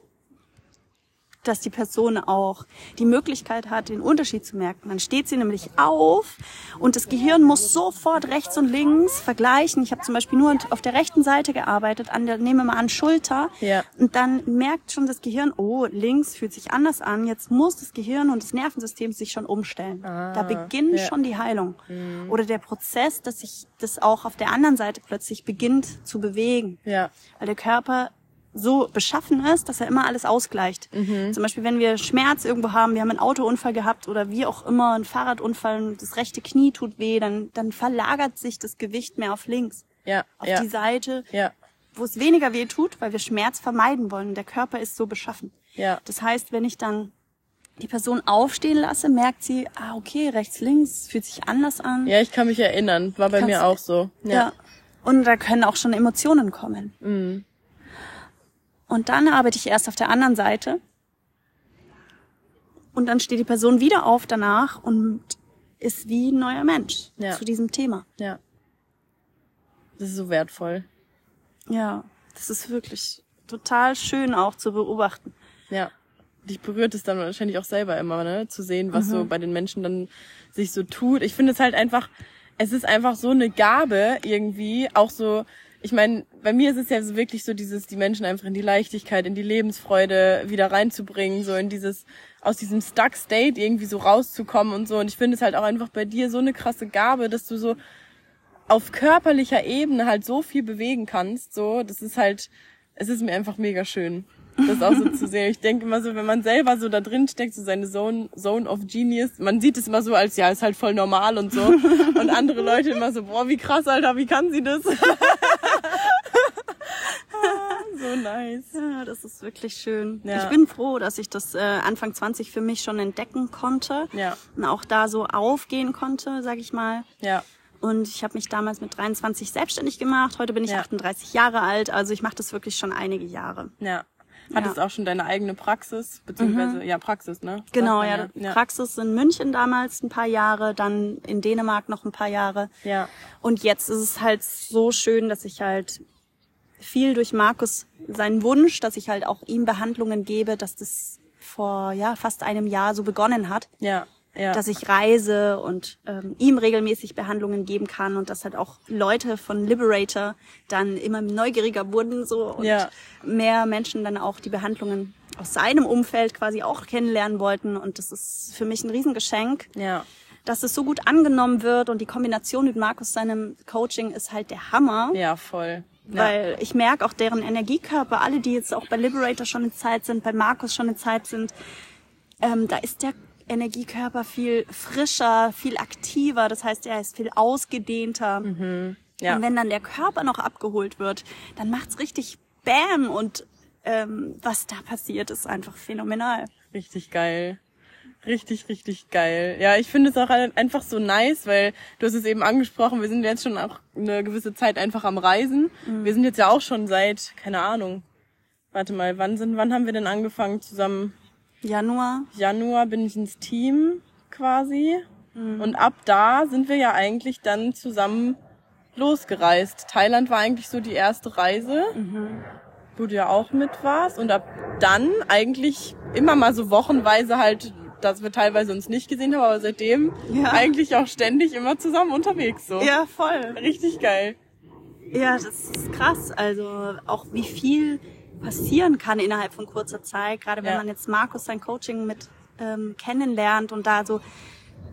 dass die Person auch die Möglichkeit hat, den Unterschied zu merken. Dann steht sie nämlich auf und das Gehirn muss sofort rechts und links vergleichen. Ich habe zum Beispiel nur auf der rechten Seite gearbeitet, an der, nehmen wir mal an, Schulter. Ja. Und dann merkt schon das Gehirn, oh, links fühlt sich anders an. Jetzt muss das Gehirn und das Nervensystem sich schon umstellen. da beginnt ja. schon die Heilung. Oder der Prozess, dass sich das auch auf der anderen Seite plötzlich beginnt zu bewegen. Ja. Weil der Körper so beschaffen ist, dass er immer alles ausgleicht. Zum Beispiel, wenn wir Schmerz irgendwo haben, wir haben einen Autounfall gehabt oder wie auch immer, einen Fahrradunfall, und das rechte Knie tut weh, dann, dann verlagert sich das Gewicht mehr auf links. Ja. Auf ja. die Seite, Ja. wo es weniger weh tut, weil wir Schmerz vermeiden wollen. Der Körper ist so beschaffen. Ja. Das heißt, wenn ich dann die Person aufstehen lasse, merkt sie, ah, okay, rechts, links, fühlt sich anders an. Ja, ich kann mich erinnern. War bei Kannst- mir auch so. Ja. Und da können auch schon Emotionen kommen. Mhm. Und dann arbeite ich erst auf der anderen Seite. Und dann steht die Person wieder auf danach und ist wie ein neuer Mensch Ja. zu diesem Thema. Ja. Das ist so wertvoll. Ja, das ist wirklich total schön auch zu beobachten. Ja. Dich berührt es dann wahrscheinlich auch selber immer, ne? Zu sehen, was so bei den Menschen dann sich so tut. Ich finde es halt einfach, es ist einfach so eine Gabe irgendwie, auch so, ich meine, bei mir ist es ja wirklich so dieses, die Menschen einfach in die Leichtigkeit, in die Lebensfreude wieder reinzubringen, so in dieses, aus diesem stuck State irgendwie so rauszukommen und so. Und ich finde es halt auch einfach bei dir so eine krasse Gabe, dass du so auf körperlicher Ebene halt so viel bewegen kannst, so, das ist halt, es ist mir einfach mega schön, das auch so zu sehen. Ich denke immer so, wenn man selber so da drin steckt, so seine Zone, Zone of Genius, man sieht es immer so als, ja, ist halt voll normal und so. Und andere Leute immer so, boah, wie krass, Alter, wie kann sie das? [laughs] so nice. Ja, das ist wirklich schön. Ja. Ich bin froh, dass ich das äh, Anfang 20 für mich schon entdecken konnte Ja. und auch da so aufgehen konnte, sag ich mal. Ja, Und ich habe mich damals mit 23 selbstständig gemacht. Heute bin ich Ja. 38 Jahre alt, also ich mache das wirklich schon einige Jahre. ja. Hattest Ja. auch schon deine eigene Praxis, beziehungsweise, ja, Praxis, ne? Genau, ja, ja. Praxis in München damals ein paar Jahre, dann in Dänemark noch ein paar Jahre. Ja. Und jetzt ist es halt so schön, dass ich halt viel durch Markus seinen Wunsch, dass ich halt auch ihm Behandlungen gebe, dass das vor ja fast einem Jahr so begonnen hat, Ja, ja. dass ich reise und ähm, ihm regelmäßig Behandlungen geben kann und dass halt auch Leute von Liberator dann immer neugieriger wurden so und Ja. mehr Menschen dann auch die Behandlungen aus seinem Umfeld quasi auch kennenlernen wollten und das ist für mich ein Riesengeschenk ja. dass es so gut angenommen wird und die Kombination mit Markus seinem Coaching ist halt der Hammer. Ja, voll. Ja. Weil ich merke auch deren Energiekörper, alle, die jetzt auch bei Liberator schon in Zeit sind, bei Markus schon in Zeit sind, ähm, da ist der Energiekörper viel frischer, viel aktiver. Das heißt, er ist viel ausgedehnter. ja. Und wenn dann der Körper noch abgeholt wird, dann macht's richtig Bam und ähm, was da passiert, ist einfach phänomenal. Richtig geil. Richtig, richtig geil. Ja, ich finde es auch einfach so nice, weil du hast es eben angesprochen, wir sind jetzt schon auch eine gewisse Zeit einfach am Reisen. Mhm. Wir sind jetzt ja auch schon seit, keine Ahnung, warte mal, wann sind, wann haben wir denn angefangen zusammen? Januar. Januar bin ich ins Team quasi. Mhm. Und ab da sind wir ja eigentlich dann zusammen losgereist. Thailand war eigentlich so die erste Reise. Mhm wo du ja auch mit warst. Und ab dann eigentlich immer mal so wochenweise halt, dass wir teilweise uns nicht gesehen haben, aber seitdem ja. eigentlich auch ständig immer zusammen unterwegs so. Ja, voll. Richtig geil. Ja, das ist krass. Also auch wie viel passieren kann innerhalb von kurzer Zeit, gerade wenn ja. man jetzt Markus sein Coaching mit ähm, kennenlernt und da so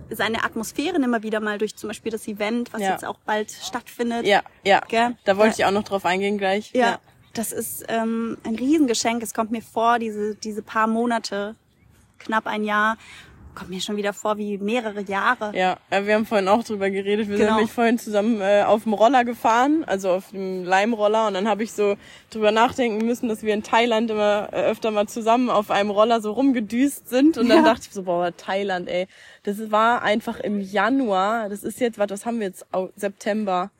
seine Atmosphären immer wieder mal durch zum Beispiel das Event, was ja. jetzt auch bald stattfindet. Ja, ja. Gell? Da wollte ich auch noch drauf eingehen gleich. Ja. ja das ist ähm, ein Riesengeschenk. Es kommt mir vor, diese, diese paar Monate, knapp ein Jahr, kommt mir schon wieder vor wie mehrere Jahre. Ja, wir haben vorhin auch drüber geredet. Wir genau. sind nämlich vorhin zusammen äh, auf dem Roller gefahren, also auf dem Leimroller. Und dann habe ich so drüber nachdenken müssen, dass wir in Thailand immer äh, öfter mal zusammen auf einem Roller so rumgedüst sind. Und dann ja. dachte ich so, boah, Thailand, ey. Das war einfach im Januar. Das ist jetzt, was, was haben wir jetzt? September.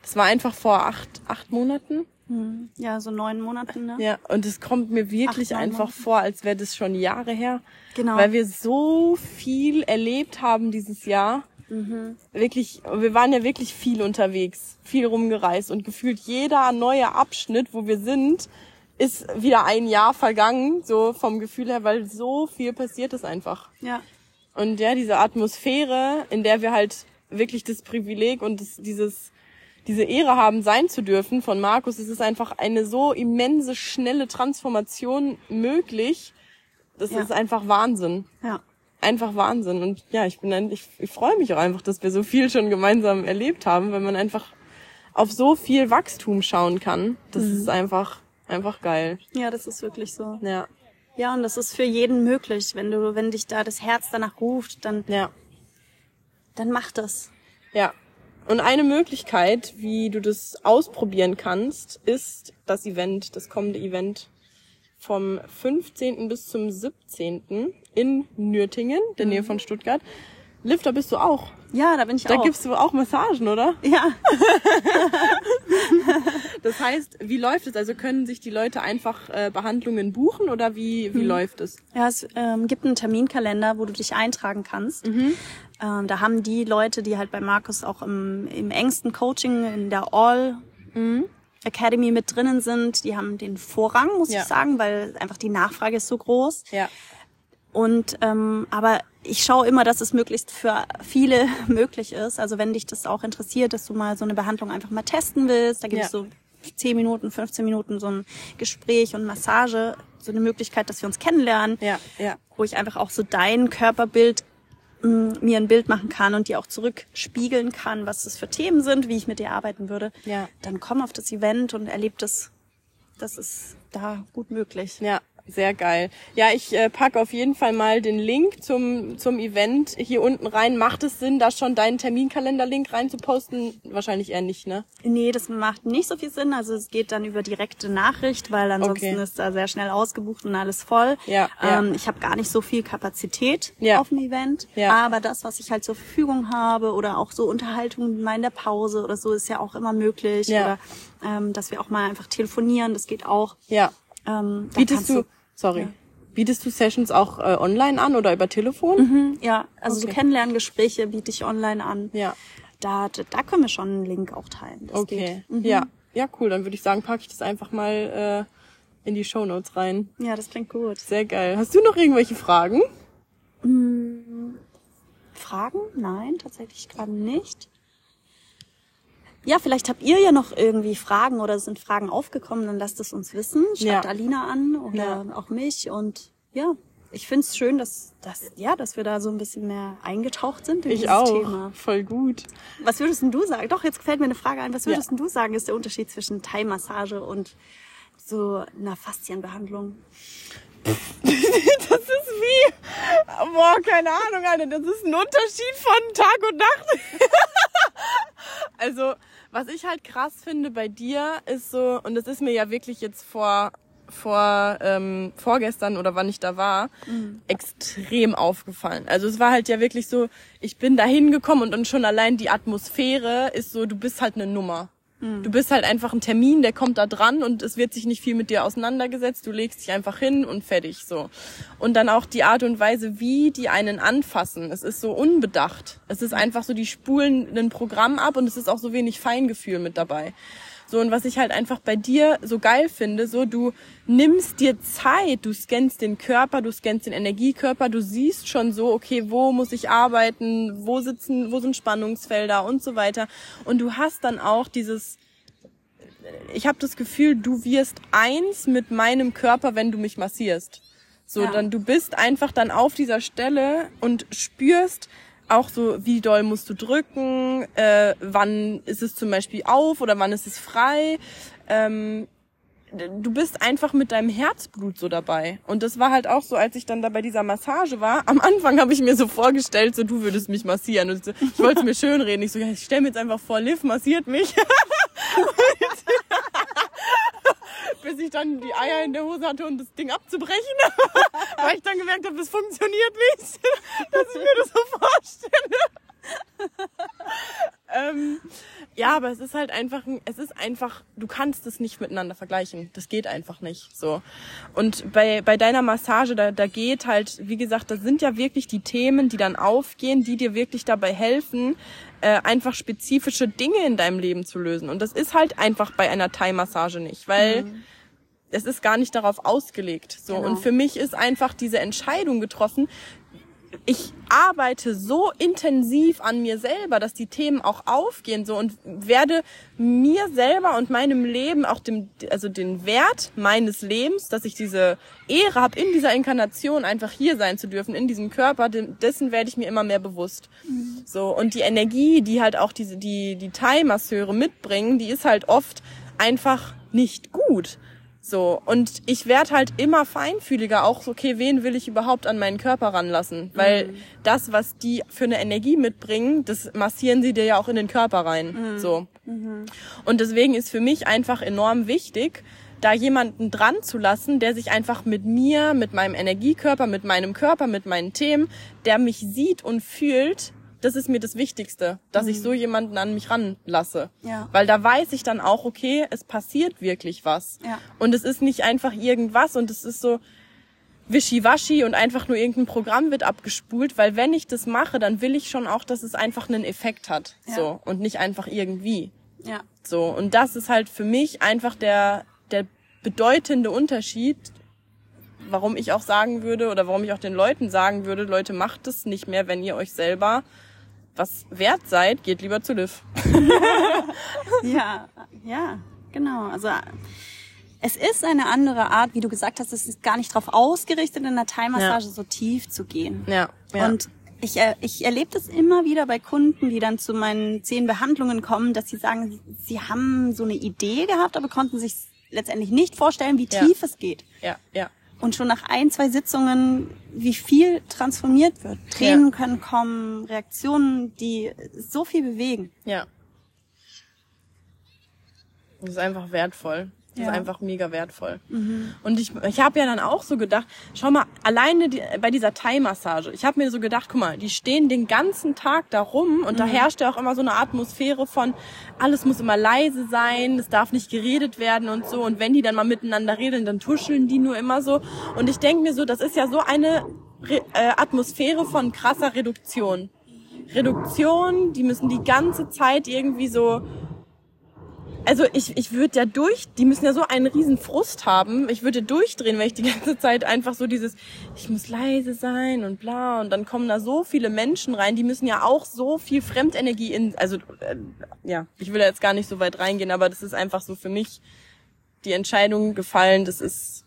Das war einfach vor acht, acht Monaten. Hm. Ja, so neun Monaten, ne? Ja, und es kommt mir wirklich Acht, einfach Monate. vor, als wäre das schon Jahre her. Genau. Weil wir so viel erlebt haben dieses Jahr. Mhm. Wirklich, wir waren ja wirklich viel unterwegs, viel rumgereist und gefühlt jeder neue Abschnitt, wo wir sind, ist wieder ein Jahr vergangen, so vom Gefühl her, weil so viel passiert ist einfach. Ja. Und ja, diese Atmosphäre, in der wir halt wirklich das Privileg und das, dieses diese Ehre haben, sein zu dürfen von Markus. Es ist einfach eine so immense, schnelle Transformation möglich. Das ja. ist einfach Wahnsinn. Ja. Einfach Wahnsinn. Und ja, ich bin ein, ich, ich freue mich auch einfach, dass wir so viel schon gemeinsam erlebt haben, weil man einfach auf so viel Wachstum schauen kann. Das mhm. ist einfach, einfach geil. Ja, das ist wirklich so. Ja. Ja, und das ist für jeden möglich. Wenn du, wenn dich da das Herz danach ruft, dann, ja. dann mach das. Ja, und eine Möglichkeit, wie du das ausprobieren kannst, ist das Event, das kommende Event vom 15. bis zum 17. in Nürtingen, der Nähe mhm. von Stuttgart. Lifter bist du auch. Ja, da bin ich da auch. Da gibst du auch Massagen, oder? Ja. [laughs] das heißt, wie läuft es? Also können sich die Leute einfach äh, Behandlungen buchen oder wie, wie mhm. läuft es? Ja, es ähm, gibt einen Terminkalender, wo du dich eintragen kannst. Mhm. Ähm, da haben die Leute, die halt bei Markus auch im, im engsten Coaching in der All mhm. Academy mit drinnen sind, die haben den Vorrang, muss ja. ich sagen, weil einfach die Nachfrage ist so groß. Ja. Und ähm, aber ich schaue immer, dass es möglichst für viele [laughs] möglich ist. Also wenn dich das auch interessiert, dass du mal so eine Behandlung einfach mal testen willst, da gibt es ja. so 10 Minuten, 15 Minuten so ein Gespräch und Massage, so eine Möglichkeit, dass wir uns kennenlernen, ja, ja. wo ich einfach auch so dein Körperbild mm, mir ein Bild machen kann und dir auch zurückspiegeln kann, was das für Themen sind, wie ich mit dir arbeiten würde. Ja. Dann komm auf das Event und erleb das. Das ist da gut möglich. Ja, sehr geil. Ja, ich äh, pack auf jeden Fall mal den Link zum, zum Event hier unten rein. Macht es Sinn, da schon deinen Terminkalender-Link rein zu posten? Wahrscheinlich eher nicht, ne? Nee, das macht nicht so viel Sinn. Also es geht dann über direkte Nachricht, weil ansonsten okay. ist da sehr schnell ausgebucht und alles voll. Ja, ähm, ja. Ich habe gar nicht so viel Kapazität ja. auf dem Event. Ja. Aber das, was ich halt zur Verfügung habe oder auch so Unterhaltungen mal in der Pause oder so, ist ja auch immer möglich. Ja. Oder ähm, dass wir auch mal einfach telefonieren, das geht auch. Ja. Ähm, Bietest du, sorry. Ja. Bietest du Sessions auch äh, online an oder über Telefon? Mhm, ja, also okay. so Kennenlerngespräche biete ich online an. Ja. Da, da können wir schon einen Link auch teilen. Das okay. Mhm. Ja. Ja, cool. Dann würde ich sagen, packe ich das einfach mal äh, in die Show Notes rein. Ja, das klingt gut. Sehr geil. Hast du noch irgendwelche Fragen? Mhm. Fragen? Nein, tatsächlich gerade nicht. Ja, vielleicht habt ihr ja noch irgendwie Fragen oder sind Fragen aufgekommen, dann lasst es uns wissen. Schreibt ja. Alina an oder ja. auch mich und ja, ich find's schön, dass, dass, ja, dass wir da so ein bisschen mehr eingetaucht sind in ich dieses auch. Thema. Voll gut. Was würdest denn du sagen? Doch, jetzt fällt mir eine Frage ein. Was würdest ja. denn du sagen, ist der Unterschied zwischen Thai-Massage und so einer Faszienbehandlung? [laughs] das ist wie, boah, keine Ahnung, Alter, das ist ein Unterschied von Tag und Nacht. [laughs] also, was ich halt krass finde bei dir, ist so, und das ist mir ja wirklich jetzt vor vor ähm, vorgestern oder wann ich da war, mhm. extrem aufgefallen. Also es war halt ja wirklich so, ich bin da hingekommen und, und schon allein die Atmosphäre ist so, du bist halt eine Nummer. Du bist halt einfach ein Termin, der kommt da dran und es wird sich nicht viel mit dir auseinandergesetzt. Du legst dich einfach hin und fertig so. Und dann auch die Art und Weise, wie die einen anfassen. Es ist so unbedacht. Es ist einfach so, die spulen ein Programm ab und es ist auch so wenig Feingefühl mit dabei. So, und was ich halt einfach bei dir so geil finde, so, du nimmst dir Zeit, du scannst den Körper, du scannst den Energiekörper, du siehst schon so, okay, wo muss ich arbeiten, wo sitzen, wo sind Spannungsfelder und so weiter. Und du hast dann auch dieses, ich habe das Gefühl, du wirst eins mit meinem Körper, wenn du mich massierst. So, ja. dann du bist einfach dann auf dieser Stelle und spürst, auch so, wie doll musst du drücken, äh, wann ist es zum Beispiel auf oder wann ist es frei. Ähm, du bist einfach mit deinem Herzblut so dabei. Und das war halt auch so, als ich dann da bei dieser Massage war. Am Anfang habe ich mir so vorgestellt, so du würdest mich massieren. Und ich wollte mir schön reden. Ich so, ja, ich stell mir jetzt einfach vor, Liv massiert mich. [laughs] bis ich dann die Eier in der Hose hatte, um das Ding abzubrechen. [laughs] Weil ich dann gemerkt habe, das funktioniert nicht, [laughs] dass ich mir das so vorstelle. ähm, ja, aber es ist halt einfach, es ist einfach, du kannst es nicht miteinander vergleichen. Das geht einfach nicht. So. Und bei, bei deiner Massage, da, da geht halt, wie gesagt, das sind ja wirklich die Themen, die dann aufgehen, die dir wirklich dabei helfen, äh, einfach spezifische Dinge in deinem Leben zu lösen. Und das ist halt einfach bei einer Thai-Massage nicht, weil mhm. es ist gar nicht darauf ausgelegt. So. Genau. Und für mich ist einfach diese Entscheidung getroffen, ich arbeite so intensiv an mir selber, dass die Themen auch aufgehen so und werde mir selber und meinem Leben auch dem also den Wert meines Lebens, dass ich diese Ehre habe in dieser Inkarnation einfach hier sein zu dürfen in diesem Körper, dessen werde ich mir immer mehr bewusst. Mhm. So und die Energie, die halt auch diese die die Thai Masseure mitbringen, die ist halt oft einfach nicht gut. So, und ich werde halt immer feinfühliger, auch so, okay, wen will ich überhaupt an meinen Körper ranlassen? Weil mhm. das, was die für eine Energie mitbringen, das massieren sie dir ja auch in den Körper rein. Mhm. So. Mhm. Und deswegen ist für mich einfach enorm wichtig, da jemanden dran zu lassen, der sich einfach mit mir, mit meinem Energiekörper, mit meinem Körper, mit meinen Themen, der mich sieht und fühlt, das ist mir das Wichtigste, dass mhm. ich so jemanden an mich ranlasse. Ja. Weil da weiß ich dann auch, okay, es passiert wirklich was. Ja. Und es ist nicht einfach irgendwas und es ist so wischiwaschi und einfach nur irgendein Programm wird abgespult, weil wenn ich das mache, dann will ich schon auch, dass es einfach einen Effekt hat. Ja. So. Und nicht einfach irgendwie. Ja. So. Und das ist halt für mich einfach der, der bedeutende Unterschied, warum ich auch sagen würde oder warum ich auch den Leuten sagen würde, Leute, macht es nicht mehr, wenn ihr euch selber was wert seid, geht lieber zu Liv. [laughs] ja, ja, genau. Also es ist eine andere Art, wie du gesagt hast, es ist gar nicht darauf ausgerichtet, in der Thai-Massage ja. so tief zu gehen. Ja. ja. Und ich, ich erlebe das immer wieder bei Kunden, die dann zu meinen zehn Behandlungen kommen, dass sie sagen, sie haben so eine Idee gehabt, aber konnten sich letztendlich nicht vorstellen, wie tief ja. es geht. Ja, ja und schon nach ein, zwei Sitzungen, wie viel transformiert wird. Tränen ja. können kommen, Reaktionen, die so viel bewegen. Ja. Das ist einfach wertvoll. Das ja. ist einfach mega wertvoll. Mhm. Und ich, ich habe ja dann auch so gedacht, schau mal, alleine die, bei dieser Thai-Massage, ich habe mir so gedacht, guck mal, die stehen den ganzen Tag da rum und mhm. da herrscht ja auch immer so eine Atmosphäre von, alles muss immer leise sein, es darf nicht geredet werden und so. Und wenn die dann mal miteinander reden, dann tuscheln die nur immer so. Und ich denke mir so, das ist ja so eine Re äh, Atmosphäre von krasser Reduktion. Reduktion, die müssen die ganze Zeit irgendwie so also ich, ich würde ja durch, die müssen ja so einen riesen Frust haben. Ich würde durchdrehen, wenn ich die [laughs] ganze Zeit einfach so dieses, ich muss leise sein und bla. Und dann kommen da so viele Menschen rein, die müssen ja auch so viel Fremdenergie in, also äh, ja, ich will da jetzt gar nicht so weit reingehen, aber das ist einfach so für mich die Entscheidung gefallen. Das ist,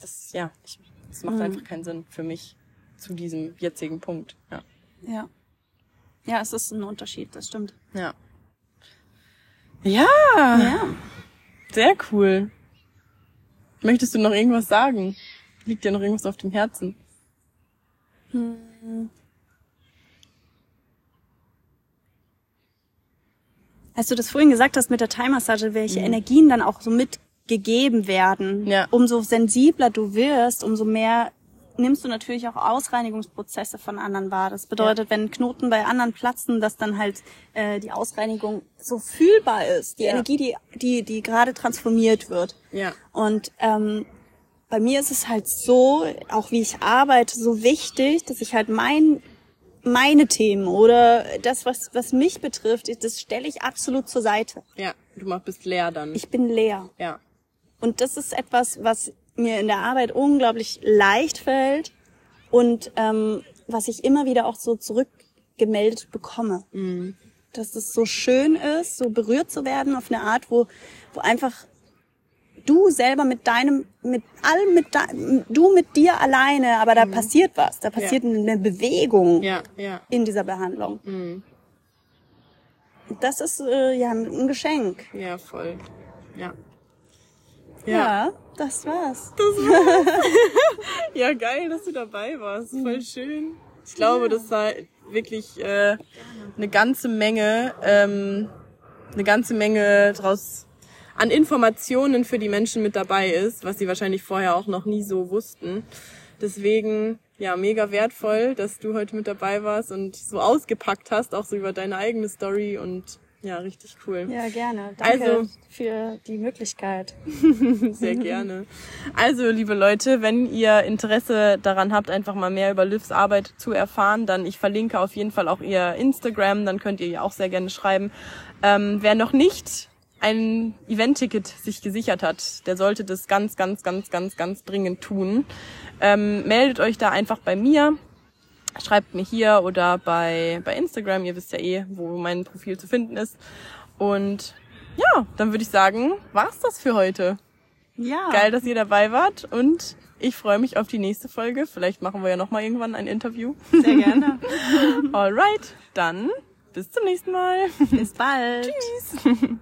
das, ja, ich, das macht mhm. einfach keinen Sinn für mich zu diesem jetzigen Punkt. Ja. Ja. Ja, es ist ein Unterschied, das stimmt. Ja. Ja. Ja. Sehr cool. Möchtest du noch irgendwas sagen? Liegt dir noch irgendwas auf dem Herzen? Hm. Als du das vorhin gesagt hast mit der Thai-Massage, welche mhm. Energien dann auch so mit gegeben werden. Ja. Umso sensibler du wirst, umso mehr nimmst du natürlich auch Ausreinigungsprozesse von anderen wahr. Das bedeutet, wenn Knoten bei anderen platzen, dass dann halt äh, die Ausreinigung so fühlbar ist, die Ja. Energie, die die die gerade transformiert wird. Ja. Und ähm, bei mir ist es halt so, auch wie ich arbeite, so wichtig, dass ich halt mein meine Themen oder das, was was mich betrifft, das stelle ich absolut zur Seite. Ja. Du bist leer dann. Ich bin leer. ja. Und das ist etwas, was mir in der Arbeit unglaublich leicht fällt und ähm, was ich immer wieder auch so zurückgemeldet bekomme. Dass es so schön ist, so berührt zu werden auf eine Art, wo, wo einfach du selber mit deinem, mit allem, mit de, du mit dir alleine, aber da passiert was, da passiert eine Bewegung Ja. Ja. in dieser Behandlung. Und Das ist äh, ja ein Geschenk. Ja, voll. Ja. Ja. das war's. [laughs] Ja, geil, dass du dabei warst. Voll schön. Ich glaube, dass da wirklich äh, eine ganze Menge, ähm, eine ganze Menge draus an Informationen für die Menschen mit dabei ist, was sie wahrscheinlich vorher auch noch nie so wussten. Deswegen, ja, mega wertvoll, dass du heute mit dabei warst und so ausgepackt hast, auch so über deine eigene Story und ja, richtig cool. Ja, gerne. Danke Also- für die Möglichkeit. [laughs] Sehr gerne. Also, liebe Leute, wenn ihr Interesse daran habt, einfach mal mehr über Livs Arbeit zu erfahren, dann ich verlinke auf jeden Fall auch ihr Instagram, dann könnt ihr ihr auch sehr gerne schreiben. Ähm, wer noch nicht ein Event-Ticket sich gesichert hat, der sollte das ganz, ganz, ganz, ganz, ganz dringend tun. Ähm, meldet euch da einfach bei mir. Schreibt mir hier oder bei, bei Instagram, ihr wisst ja eh, wo mein Profil zu finden ist. Und ja, dann würde ich sagen, war's das für heute. Ja. Geil, dass ihr dabei wart und ich freue mich auf die nächste Folge. Vielleicht machen wir ja noch mal irgendwann ein Interview. Sehr gerne. [laughs] Alright, dann bis zum nächsten Mal. Bis bald. [laughs] Tschüss.